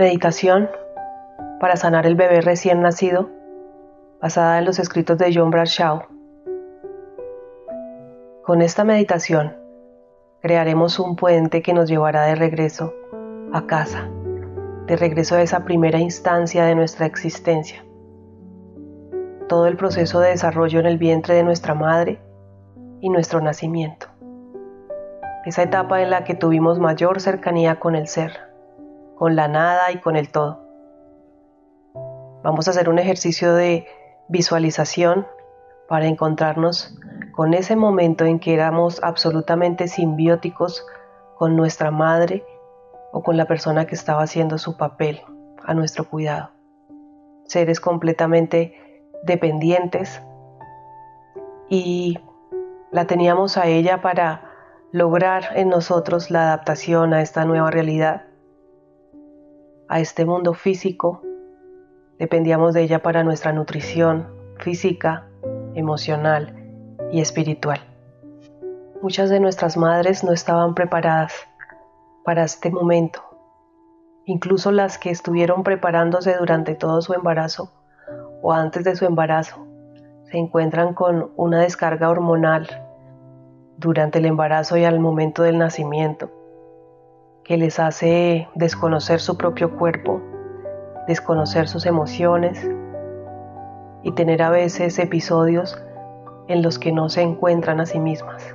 Meditación para sanar el bebé recién nacido, basada en los escritos de John Bradshaw. Con esta meditación crearemos un puente que nos llevará de regreso a casa, de regreso a esa primera instancia de nuestra existencia. Todo el proceso de desarrollo en el vientre de nuestra madre y nuestro nacimiento. Esa etapa en la que tuvimos mayor cercanía con el ser, con la nada y con el todo. Vamos a hacer un ejercicio de visualización para encontrarnos con ese momento en que éramos absolutamente simbióticos con nuestra madre o con la persona que estaba haciendo su papel a nuestro cuidado. Seres completamente dependientes y la teníamos a ella para lograr en nosotros la adaptación a esta nueva realidad, a este mundo físico. Dependíamos de ella para nuestra nutrición física, emocional y espiritual. Muchas de nuestras madres no estaban preparadas para este momento. Incluso las que estuvieron preparándose durante todo su embarazo o antes de su embarazo se encuentran con una descarga hormonal durante el embarazo y al momento del nacimiento, que les hace desconocer su propio cuerpo, desconocer sus emociones y tener a veces episodios en los que no se encuentran a sí mismas.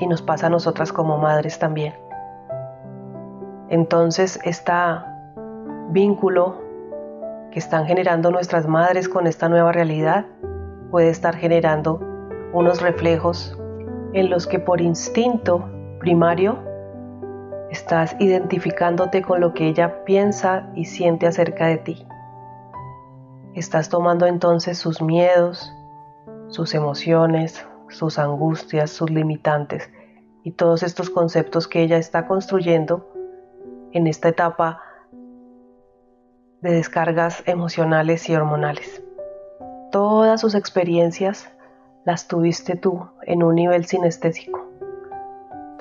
Y nos pasa a nosotras como madres también. Entonces, este vínculo que están generando nuestras madres con esta nueva realidad puede estar generando unos reflejos en los que por instinto primario estás identificándote con lo que ella piensa y siente acerca de ti. Estás tomando entonces sus miedos, sus emociones, sus angustias, sus limitantes y todos estos conceptos que ella está construyendo en esta etapa de descargas emocionales y hormonales. Todas sus experiencias las tuviste tú en un nivel sinestésico.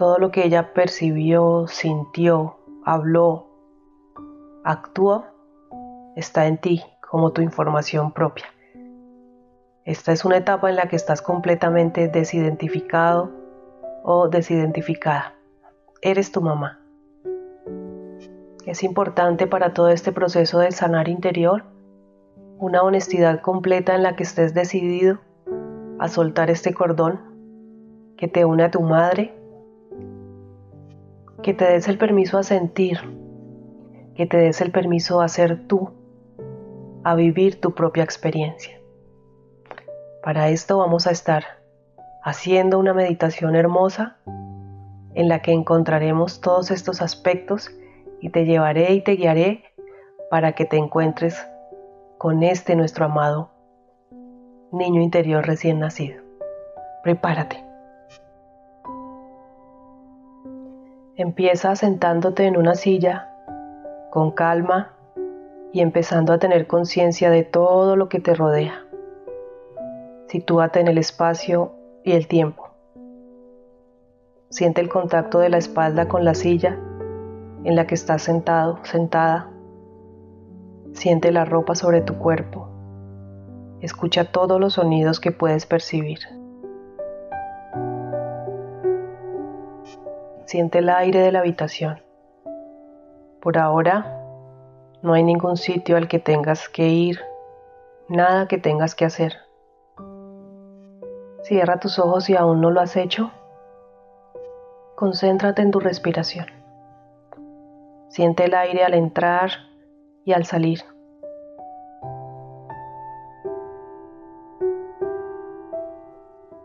Todo lo que ella percibió, sintió, habló, actuó, está en ti como tu información propia. Esta es una etapa en la que estás completamente desidentificado o desidentificada. Eres tu mamá. Es importante para todo este proceso de sanar interior una honestidad completa en la que estés decidido a soltar este cordón que te une a tu madre, que te des el permiso a sentir, que te des el permiso a ser tú, a vivir tu propia experiencia. Para esto vamos a estar haciendo una meditación hermosa en la que encontraremos todos estos aspectos y te llevaré y te guiaré para que te encuentres con este nuestro amado niño interior recién nacido. Prepárate. Empieza sentándote en una silla con calma y empezando a tener conciencia de todo lo que te rodea. Sitúate en el espacio y el tiempo. Siente el contacto de la espalda con la silla en la que estás sentado, sentada. Siente la ropa sobre tu cuerpo. Escucha todos los sonidos que puedes percibir. Siente el aire de la habitación. Por ahora, no hay ningún sitio al que tengas que ir, nada que tengas que hacer. Cierra tus ojos si aún no lo has hecho. Concéntrate en tu respiración. Siente el aire al entrar y al salir.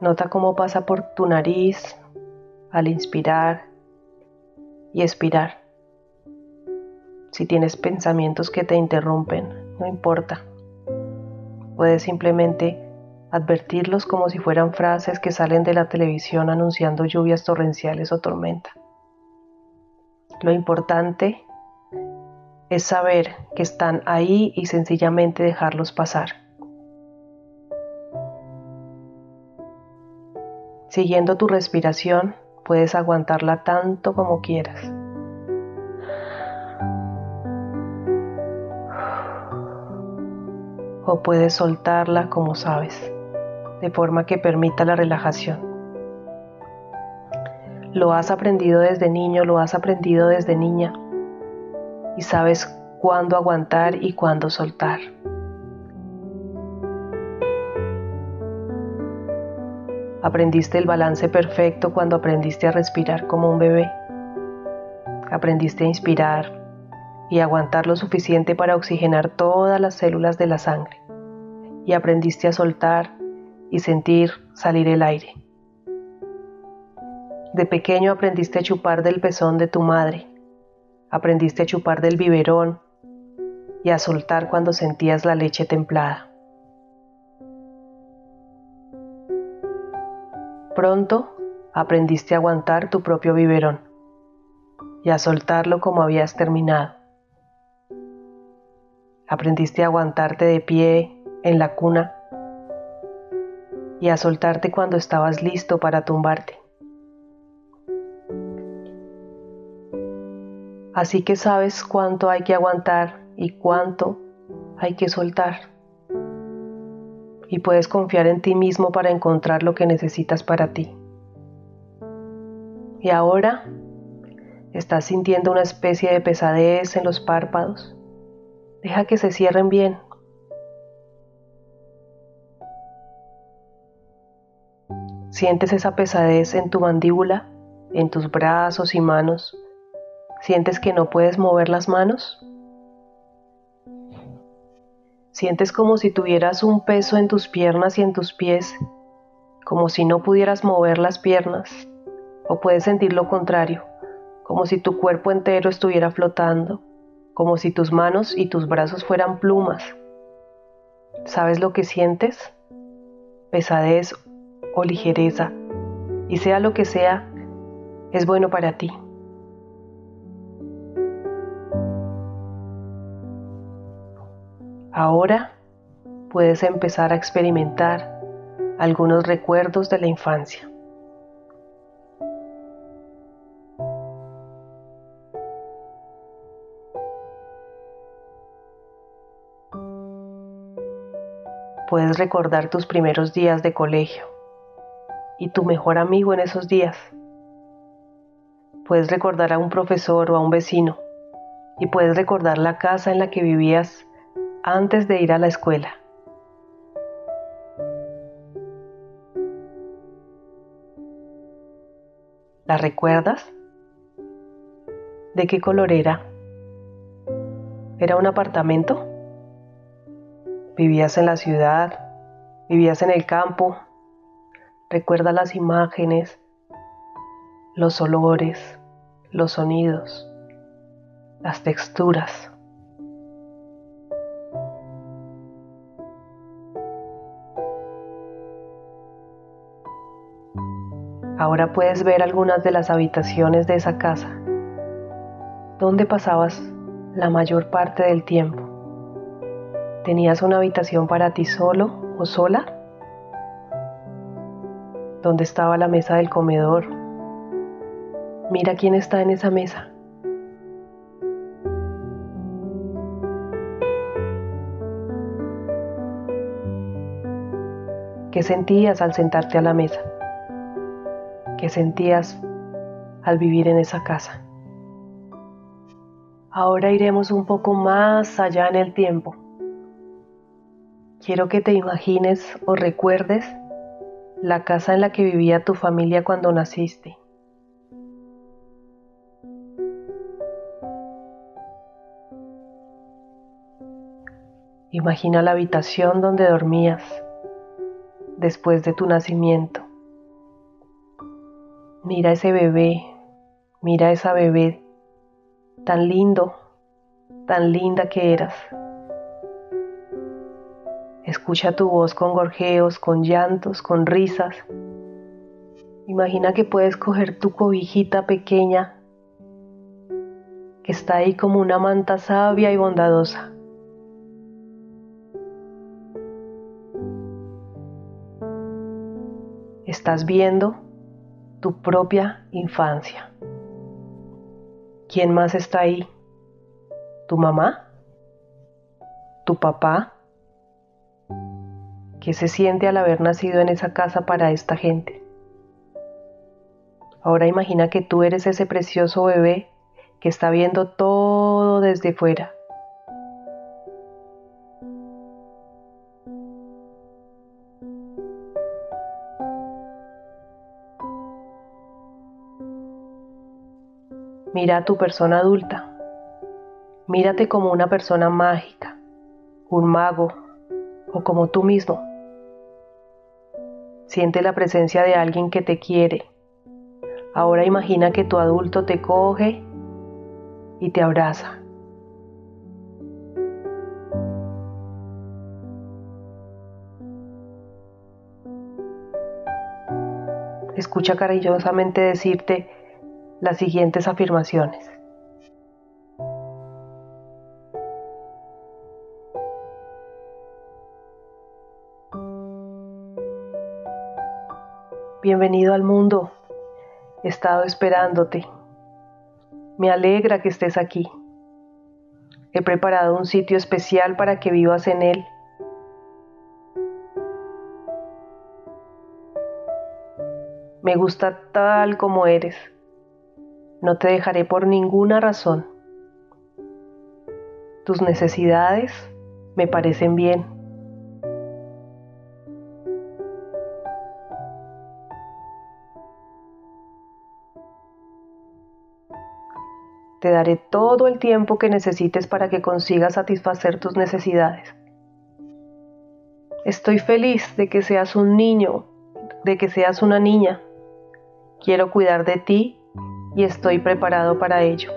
Nota cómo pasa por tu nariz al inspirar y expirar. Si tienes pensamientos que te interrumpen, no importa. Puedes simplemente advertirlos como si fueran frases que salen de la televisión anunciando lluvias torrenciales o tormenta. Lo importante es saber que están ahí y sencillamente dejarlos pasar. Siguiendo tu respiración, puedes aguantarla tanto como quieras. O puedes soltarla como sabes, de forma que permita la relajación. Lo has aprendido desde niño, lo has aprendido desde niña y sabes cuándo aguantar y cuándo soltar. Aprendiste el balance perfecto cuando aprendiste a respirar como un bebé. Aprendiste a inspirar y aguantar lo suficiente para oxigenar todas las células de la sangre. Y aprendiste a soltar y sentir salir el aire. De pequeño aprendiste a chupar del pezón de tu madre. Aprendiste a chupar del biberón y a soltar cuando sentías la leche templada. Pronto aprendiste a aguantar tu propio biberón y a soltarlo como habías terminado. Aprendiste a aguantarte de pie en la cuna y a soltarte cuando estabas listo para tumbarte. Así que sabes cuánto hay que aguantar y cuánto hay que soltar y puedes confiar en ti mismo para encontrar lo que necesitas para ti. Y ahora estás sintiendo una especie de pesadez en los párpados. Deja que se cierren bien. Sientes esa pesadez en tu mandíbula, en tus brazos y manos. ¿Sientes que no puedes mover las manos? Sientes como si tuvieras un peso en tus piernas y en tus pies, como si no pudieras mover las piernas, o puedes sentir lo contrario, como si tu cuerpo entero estuviera flotando, como si tus manos y tus brazos fueran plumas. ¿Sabes lo que sientes? Pesadez o ligereza, y sea lo que sea, es bueno para ti. Ahora puedes empezar a experimentar algunos recuerdos de la infancia. Puedes recordar tus primeros días de colegio y tu mejor amigo en esos días. Puedes recordar a un profesor o a un vecino y puedes recordar la casa en la que vivías antes de ir a la escuela. ¿La recuerdas? ¿De qué color era? ¿Era un apartamento? ¿Vivías en la ciudad? ¿Vivías en el campo? Recuerda las imágenes, los olores, los sonidos, las texturas. Ahora puedes ver algunas de las habitaciones de esa casa. ¿Dónde pasabas la mayor parte del tiempo? ¿Tenías una habitación para ti solo o sola? ¿Dónde estaba la mesa del comedor? Mira quién está en esa mesa. ¿Qué sentías al sentarte a la mesa? Que sentías al vivir en esa casa. Ahora iremos un poco más allá en el tiempo. Quiero que te imagines o recuerdes la casa en la que vivía tu familia cuando naciste. Imagina la habitación donde dormías después de tu nacimiento. Mira ese bebé, mira esa bebé, tan lindo, tan linda que eras. Escucha tu voz con gorjeos, con llantos, con risas. Imagina que puedes coger tu cobijita pequeña que está ahí como una manta sabia y bondadosa. Estás viendo tu propia infancia. ¿Quién más está ahí? ¿Tu mamá? ¿Tu papá? ¿Qué se siente al haber nacido en esa casa para esta gente? Ahora imagina que tú eres ese precioso bebé que está viendo todo desde fuera. Mira a tu persona adulta. Mírate como una persona mágica, un mago o como tú mismo. Siente la presencia de alguien que te quiere. Ahora imagina que tu adulto te coge y te abraza. Escucha cariñosamente decirte las siguientes afirmaciones. Bienvenido al mundo. He estado esperándote. Me alegra que estés aquí. He preparado un sitio especial para que vivas en él. Me gusta tal como eres. No te dejaré por ninguna razón. Tus necesidades me parecen bien. Te daré todo el tiempo que necesites para que consigas satisfacer tus necesidades. Estoy feliz de que seas un niño, de que seas una niña. Quiero cuidar de ti y estoy preparado para ello.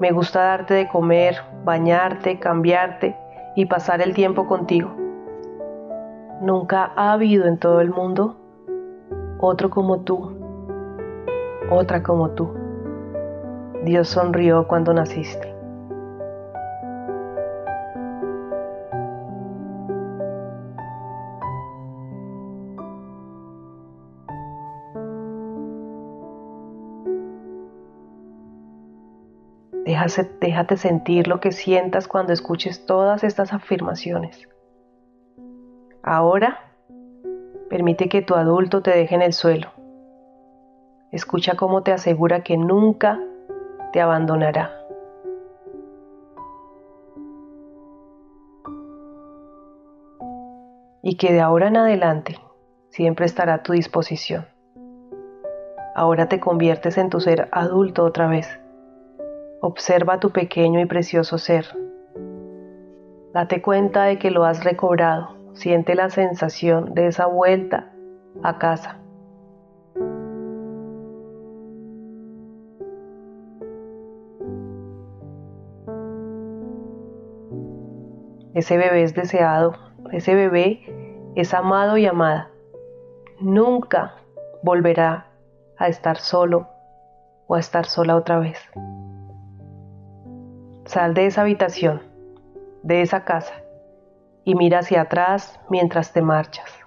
Me gusta darte de comer, bañarte, cambiarte y pasar el tiempo contigo. Nunca ha habido en todo el mundo otro como tú, otra como tú. Dios sonrió cuando naciste. Déjate, sentir lo que sientas cuando escuches todas estas afirmaciones. Ahora, permite que tu adulto te deje en el suelo. Escucha cómo te asegura que nunca te abandonará. Y que de ahora en adelante siempre estará a tu disposición. Ahora te conviertes en tu ser adulto otra vez. Observa tu pequeño y precioso ser. Date cuenta de que lo has recobrado Siente la sensación de esa vuelta a casa. Ese bebé es deseado, ese bebé es amado y amada. Nunca volverá a estar solo o a estar sola otra vez. Sal de esa habitación, de esa casa y mira hacia atrás mientras te marchas.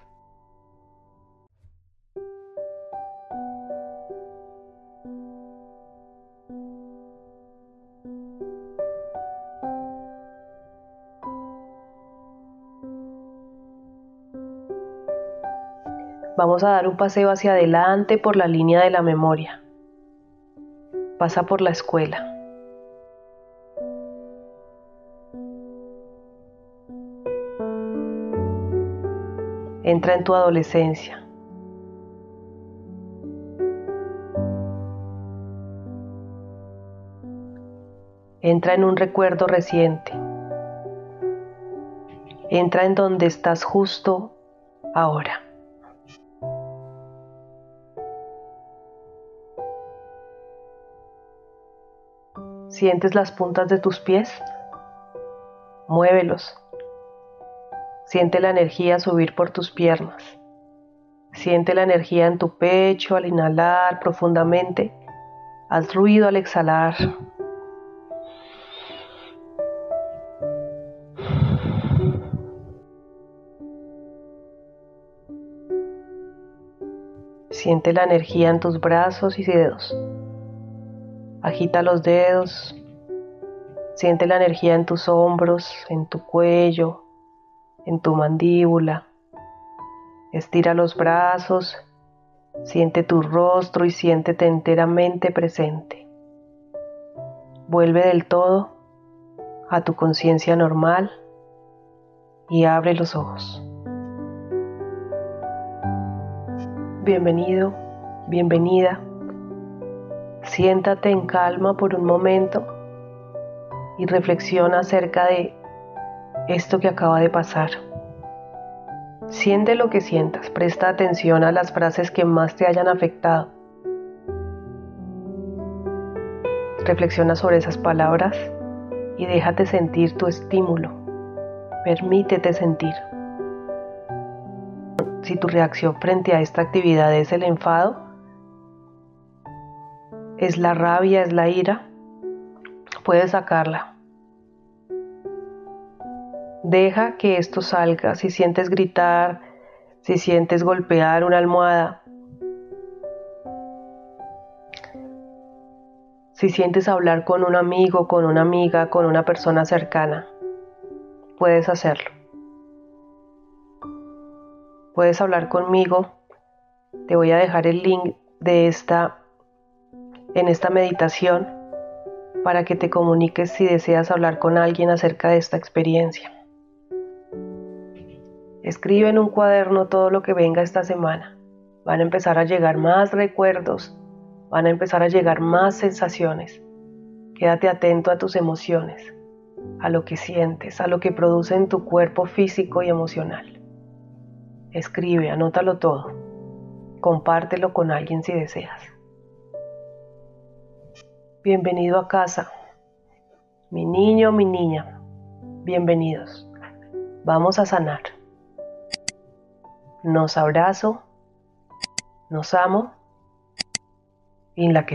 Vamos a dar un paseo hacia adelante por la línea de la memoria. Pasa por la escuela. Entra en tu adolescencia. Entra en un recuerdo reciente. Entra en donde estás justo ahora. ¿Sientes las puntas de tus pies? Muévelos. Siente la energía subir por tus piernas. Siente la energía en tu pecho al inhalar profundamente. Haz ruido al exhalar. Siente la energía en tus brazos y dedos. Agita los dedos, siente la energía en tus hombros, en tu cuello, en tu mandíbula. Estira los brazos, siente tu rostro y siéntete enteramente presente. Vuelve del todo a tu conciencia normal y abre los ojos. Bienvenido, bienvenida. Siéntate en calma por un momento y reflexiona acerca de esto que acaba de pasar. Siente lo que sientas, presta atención a las frases que más te hayan afectado. Reflexiona sobre esas palabras y déjate sentir tu estímulo. Permítete sentir. Si tu reacción frente a esta actividad es el enfado, es la rabia, es la ira, puedes sacarla. Deja que esto salga. Si sientes gritar, si sientes golpear una almohada, si sientes hablar con un amigo, con una amiga, con una persona cercana, puedes hacerlo. Puedes hablar conmigo. Te voy a dejar el link de esta en esta meditación para que te comuniques si deseas hablar con alguien acerca de esta experiencia. Escribe en un cuaderno todo lo que venga esta semana. Van a empezar a llegar más recuerdos, van a empezar a llegar más sensaciones. Quédate atento a tus emociones, a lo que sientes, a lo que produce en tu cuerpo físico y emocional. Escribe, anótalo todo. Compártelo con alguien si deseas. Bienvenido a casa. Mi niño, mi niña, bienvenidos. Vamos a sanar nos abrazo, nos amo, in la